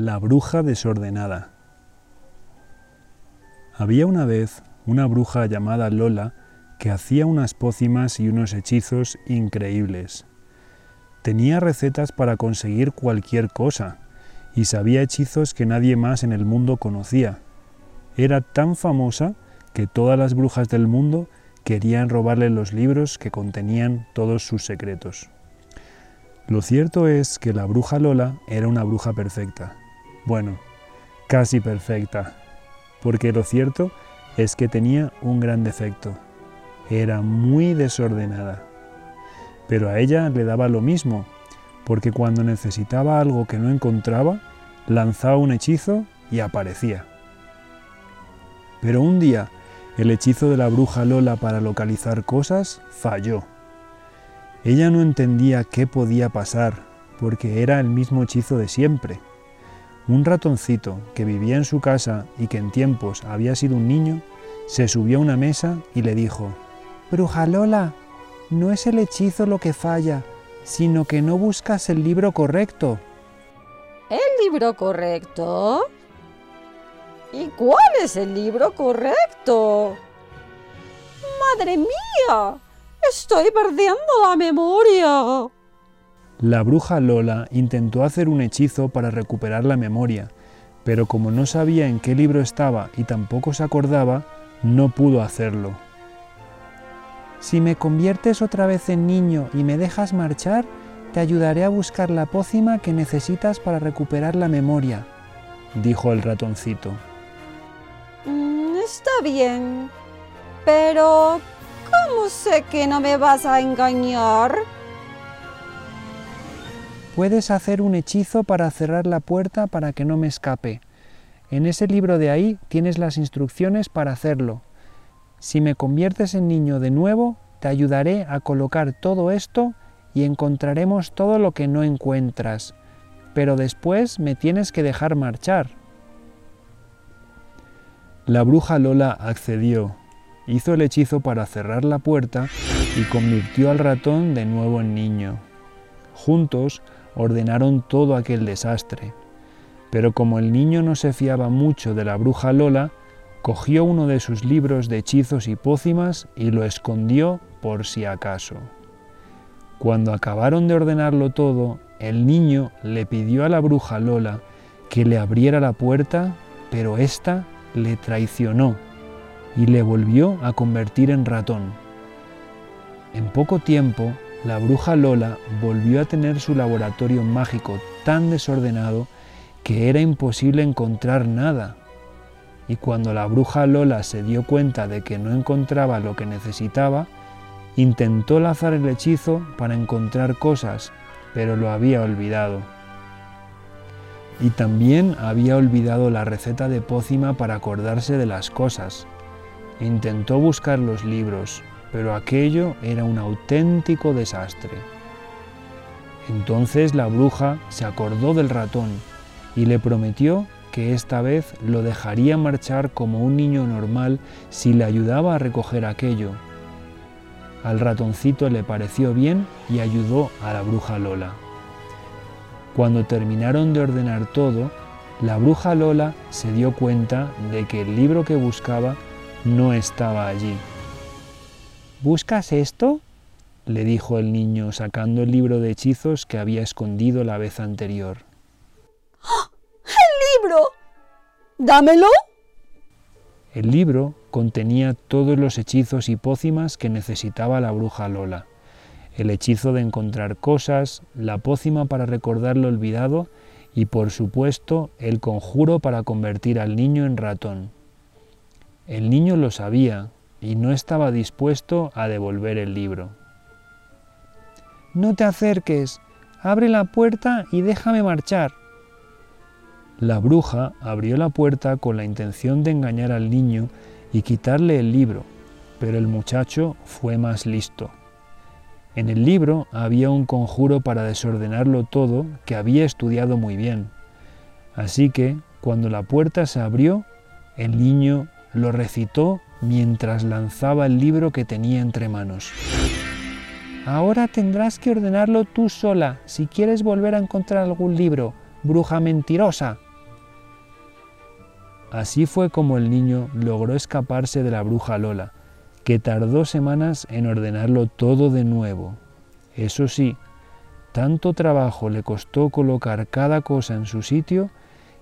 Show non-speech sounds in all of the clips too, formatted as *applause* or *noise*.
La bruja desordenada. Había una vez una bruja llamada Lola que hacía unas pócimas y unos hechizos increíbles. Tenía recetas para conseguir cualquier cosa y sabía hechizos que nadie más en el mundo conocía. Era tan famosa que todas las brujas del mundo querían robarle los libros que contenían todos sus secretos. Lo cierto es que la bruja Lola era una bruja perfecta. Bueno, casi perfecta. Porque lo cierto es que tenía un gran defecto. Era muy desordenada. Pero a ella le daba lo mismo, porque cuando necesitaba algo que no encontraba, lanzaba un hechizo y aparecía. Pero un día, el hechizo de la bruja Lola para localizar cosas falló. Ella no entendía qué podía pasar, porque era el mismo hechizo de siempre. Un ratoncito que vivía en su casa y que en tiempos había sido un niño, se subió a una mesa y le dijo, Bruja Lola, no es el hechizo lo que falla, sino que no buscas el libro correcto. ¿El libro correcto? ¿Y cuál es el libro correcto? ¡Madre mía! Estoy perdiendo la memoria. La bruja Lola intentó hacer un hechizo para recuperar la memoria, pero como no sabía en qué libro estaba y tampoco se acordaba, no pudo hacerlo. Si me conviertes otra vez en niño y me dejas marchar, te ayudaré a buscar la pócima que necesitas para recuperar la memoria, dijo el ratoncito. Mm, está bien, pero ¿Cómo sé que no me vas a engañar? Puedes hacer un hechizo para cerrar la puerta para que no me escape. En ese libro de ahí tienes las instrucciones para hacerlo. Si me conviertes en niño de nuevo, te ayudaré a colocar todo esto y encontraremos todo lo que no encuentras. Pero después me tienes que dejar marchar. La bruja Lola accedió hizo el hechizo para cerrar la puerta y convirtió al ratón de nuevo en niño. Juntos ordenaron todo aquel desastre. Pero como el niño no se fiaba mucho de la bruja Lola, cogió uno de sus libros de hechizos y pócimas y lo escondió por si acaso. Cuando acabaron de ordenarlo todo, el niño le pidió a la bruja Lola que le abriera la puerta, pero ésta le traicionó y le volvió a convertir en ratón. En poco tiempo, la bruja Lola volvió a tener su laboratorio mágico tan desordenado que era imposible encontrar nada. Y cuando la bruja Lola se dio cuenta de que no encontraba lo que necesitaba, intentó lanzar el hechizo para encontrar cosas, pero lo había olvidado. Y también había olvidado la receta de pócima para acordarse de las cosas. Intentó buscar los libros, pero aquello era un auténtico desastre. Entonces la bruja se acordó del ratón y le prometió que esta vez lo dejaría marchar como un niño normal si le ayudaba a recoger aquello. Al ratoncito le pareció bien y ayudó a la bruja Lola. Cuando terminaron de ordenar todo, la bruja Lola se dio cuenta de que el libro que buscaba no estaba allí. ¿Buscas esto? le dijo el niño sacando el libro de hechizos que había escondido la vez anterior. ¡Ah! ¡El libro! ¡Dámelo! El libro contenía todos los hechizos y pócimas que necesitaba la bruja Lola. El hechizo de encontrar cosas, la pócima para recordar lo olvidado y por supuesto el conjuro para convertir al niño en ratón. El niño lo sabía y no estaba dispuesto a devolver el libro. No te acerques, abre la puerta y déjame marchar. La bruja abrió la puerta con la intención de engañar al niño y quitarle el libro, pero el muchacho fue más listo. En el libro había un conjuro para desordenarlo todo que había estudiado muy bien. Así que, cuando la puerta se abrió, el niño lo recitó mientras lanzaba el libro que tenía entre manos. Ahora tendrás que ordenarlo tú sola si quieres volver a encontrar algún libro, bruja mentirosa, Así fue como el niño logró escaparse de la bruja Lola, que tardó semanas en ordenarlo todo de nuevo. Eso sí, tanto trabajo le costó colocar cada cosa en su sitio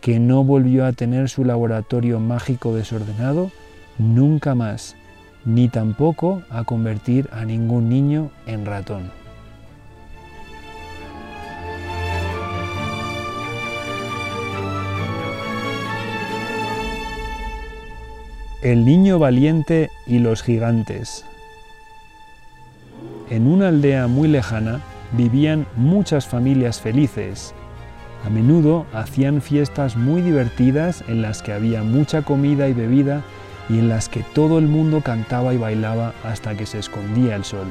que no volvió a tener su laboratorio mágico desordenado nunca más, ni tampoco a convertir a ningún niño en ratón. El niño valiente y los gigantes. En una aldea muy lejana vivían muchas familias felices. A menudo hacían fiestas muy divertidas en las que había mucha comida y bebida y en las que todo el mundo cantaba y bailaba hasta que se escondía el sol.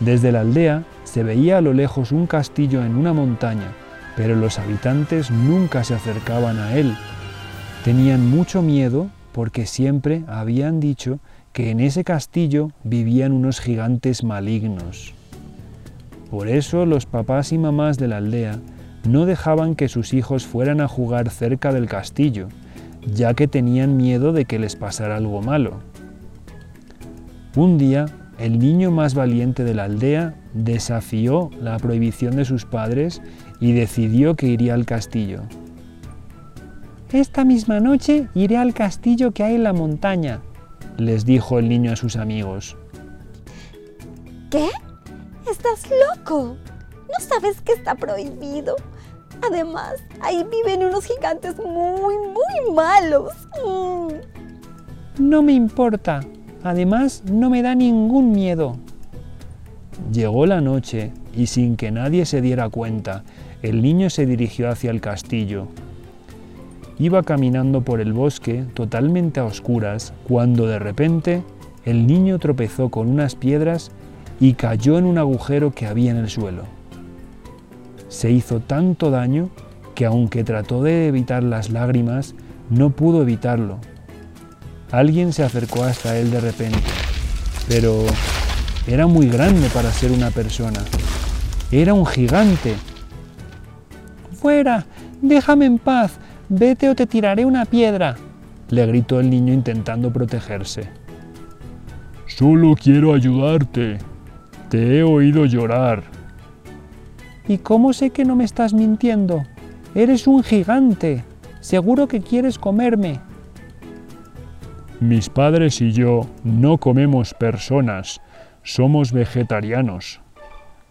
Desde la aldea se veía a lo lejos un castillo en una montaña, pero los habitantes nunca se acercaban a él. Tenían mucho miedo porque siempre habían dicho que en ese castillo vivían unos gigantes malignos. Por eso los papás y mamás de la aldea no dejaban que sus hijos fueran a jugar cerca del castillo, ya que tenían miedo de que les pasara algo malo. Un día, el niño más valiente de la aldea desafió la prohibición de sus padres y decidió que iría al castillo. Esta misma noche iré al castillo que hay en la montaña, les dijo el niño a sus amigos. ¿Qué? ¿Estás loco? ¿No sabes que está prohibido? Además, ahí viven unos gigantes muy, muy malos. Mm. No me importa. Además, no me da ningún miedo. Llegó la noche y sin que nadie se diera cuenta, el niño se dirigió hacia el castillo. Iba caminando por el bosque totalmente a oscuras cuando de repente el niño tropezó con unas piedras y cayó en un agujero que había en el suelo. Se hizo tanto daño que aunque trató de evitar las lágrimas, no pudo evitarlo. Alguien se acercó hasta él de repente, pero era muy grande para ser una persona. Era un gigante. ¡Fuera! Déjame en paz. Vete o te tiraré una piedra, le gritó el niño intentando protegerse. Solo quiero ayudarte. Te he oído llorar. ¿Y cómo sé que no me estás mintiendo? Eres un gigante. Seguro que quieres comerme. Mis padres y yo no comemos personas, somos vegetarianos.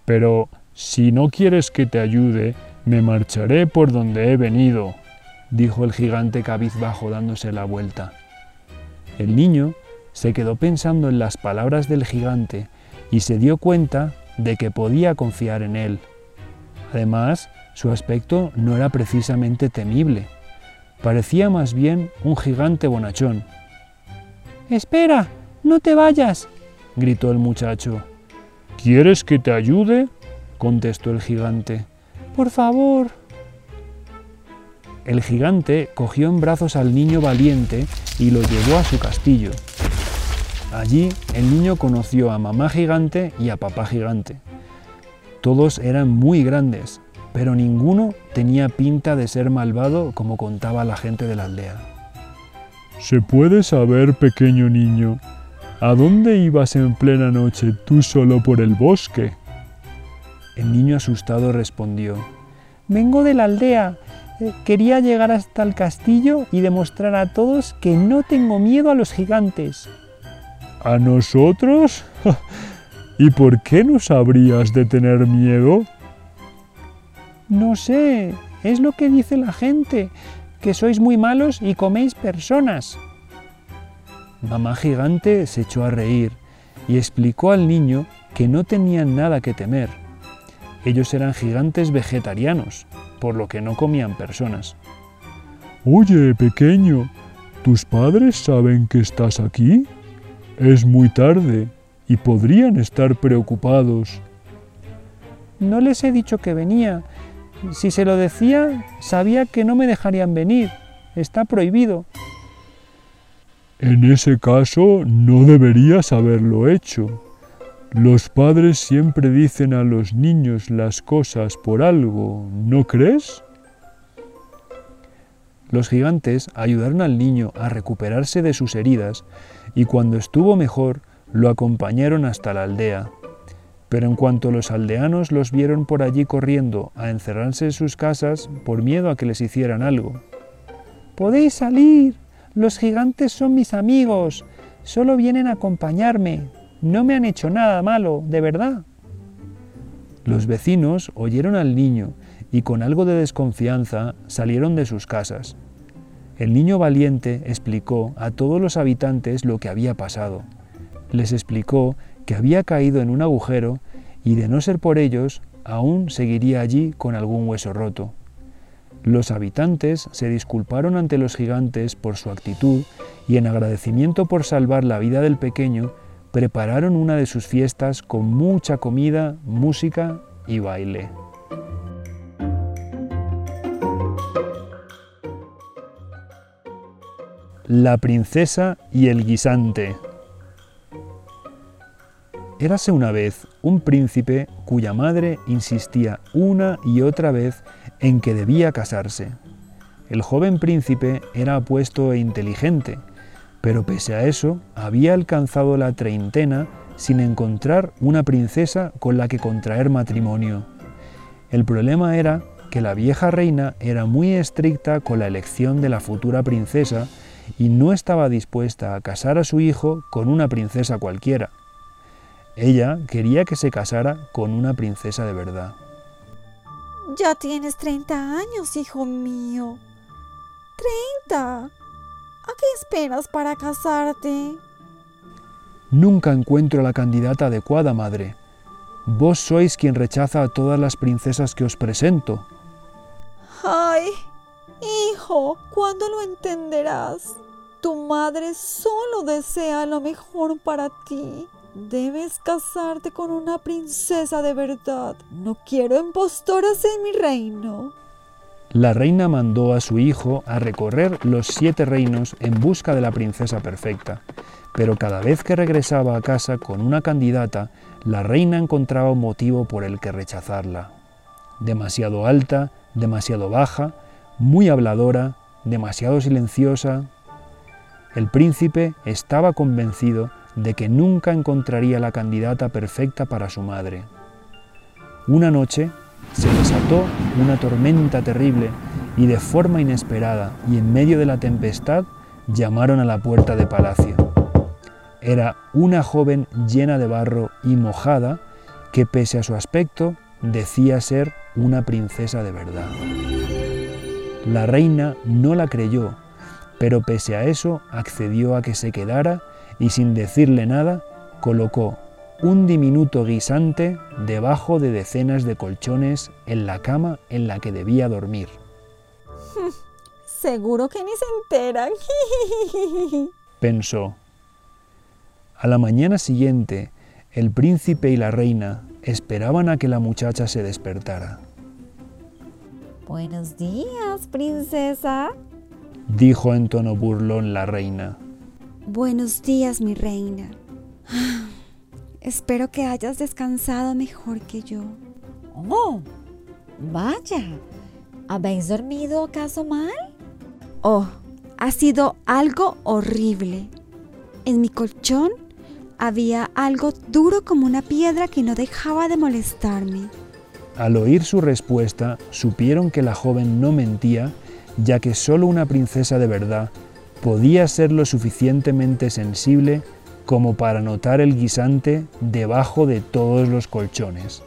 Pero si no quieres que te ayude, me marcharé por donde he venido dijo el gigante cabizbajo dándose la vuelta. El niño se quedó pensando en las palabras del gigante y se dio cuenta de que podía confiar en él. Además, su aspecto no era precisamente temible, parecía más bien un gigante bonachón. Espera, no te vayas, gritó el muchacho. ¿Quieres que te ayude? contestó el gigante. Por favor, el gigante cogió en brazos al niño valiente y lo llevó a su castillo. Allí el niño conoció a mamá gigante y a papá gigante. Todos eran muy grandes, pero ninguno tenía pinta de ser malvado como contaba la gente de la aldea. ¿Se puede saber, pequeño niño, a dónde ibas en plena noche tú solo por el bosque? El niño asustado respondió, Vengo de la aldea quería llegar hasta el castillo y demostrar a todos que no tengo miedo a los gigantes. ¿A nosotros? *laughs* ¿Y por qué no sabrías de tener miedo? No sé, es lo que dice la gente, que sois muy malos y coméis personas. Mamá gigante se echó a reír y explicó al niño que no tenían nada que temer. Ellos eran gigantes vegetarianos por lo que no comían personas. Oye, pequeño, ¿tus padres saben que estás aquí? Es muy tarde y podrían estar preocupados. No les he dicho que venía. Si se lo decía, sabía que no me dejarían venir. Está prohibido. En ese caso, no deberías haberlo hecho. Los padres siempre dicen a los niños las cosas por algo, ¿no crees? Los gigantes ayudaron al niño a recuperarse de sus heridas y cuando estuvo mejor lo acompañaron hasta la aldea. Pero en cuanto los aldeanos los vieron por allí corriendo a encerrarse en sus casas por miedo a que les hicieran algo. Podéis salir. Los gigantes son mis amigos. Solo vienen a acompañarme. No me han hecho nada malo, de verdad. Los vecinos oyeron al niño y con algo de desconfianza salieron de sus casas. El niño valiente explicó a todos los habitantes lo que había pasado. Les explicó que había caído en un agujero y de no ser por ellos, aún seguiría allí con algún hueso roto. Los habitantes se disculparon ante los gigantes por su actitud y en agradecimiento por salvar la vida del pequeño, prepararon una de sus fiestas con mucha comida, música y baile. La princesa y el guisante. Érase una vez un príncipe cuya madre insistía una y otra vez en que debía casarse. El joven príncipe era apuesto e inteligente, pero pese a eso había alcanzado la treintena sin encontrar una princesa con la que contraer matrimonio. El problema era que la vieja reina era muy estricta con la elección de la futura princesa y no estaba dispuesta a casar a su hijo con una princesa cualquiera. Ella quería que se casara con una princesa de verdad. Ya tienes 30 años, hijo mío. ¡30! ¿A qué esperas para casarte? Nunca encuentro la candidata adecuada, madre. Vos sois quien rechaza a todas las princesas que os presento. ¡Ay! Hijo, ¿cuándo lo entenderás? Tu madre solo desea lo mejor para ti. Debes casarte con una princesa de verdad. No quiero impostoras en mi reino. La reina mandó a su hijo a recorrer los siete reinos en busca de la princesa perfecta, pero cada vez que regresaba a casa con una candidata, la reina encontraba un motivo por el que rechazarla. Demasiado alta, demasiado baja, muy habladora, demasiado silenciosa. El príncipe estaba convencido de que nunca encontraría la candidata perfecta para su madre. Una noche se desató una tormenta terrible y de forma inesperada y en medio de la tempestad llamaron a la puerta de palacio. Era una joven llena de barro y mojada que pese a su aspecto decía ser una princesa de verdad. La reina no la creyó, pero pese a eso accedió a que se quedara y sin decirle nada colocó un diminuto guisante debajo de decenas de colchones en la cama en la que debía dormir. *laughs* Seguro que ni se enteran, *laughs* pensó. A la mañana siguiente, el príncipe y la reina esperaban a que la muchacha se despertara. Buenos días, princesa, dijo en tono burlón la reina. Buenos días, mi reina. *sighs* Espero que hayas descansado mejor que yo. Oh, vaya. ¿Habéis dormido acaso mal? Oh, ha sido algo horrible. En mi colchón había algo duro como una piedra que no dejaba de molestarme. Al oír su respuesta, supieron que la joven no mentía, ya que solo una princesa de verdad podía ser lo suficientemente sensible como para notar el guisante debajo de todos los colchones.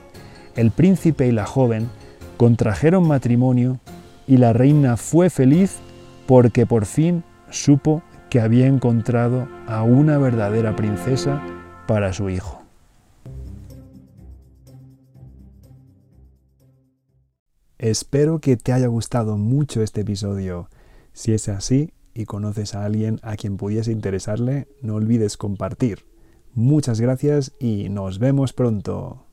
El príncipe y la joven contrajeron matrimonio y la reina fue feliz porque por fin supo que había encontrado a una verdadera princesa para su hijo. Espero que te haya gustado mucho este episodio. Si es así, y conoces a alguien a quien pudiese interesarle, no olvides compartir. Muchas gracias y nos vemos pronto.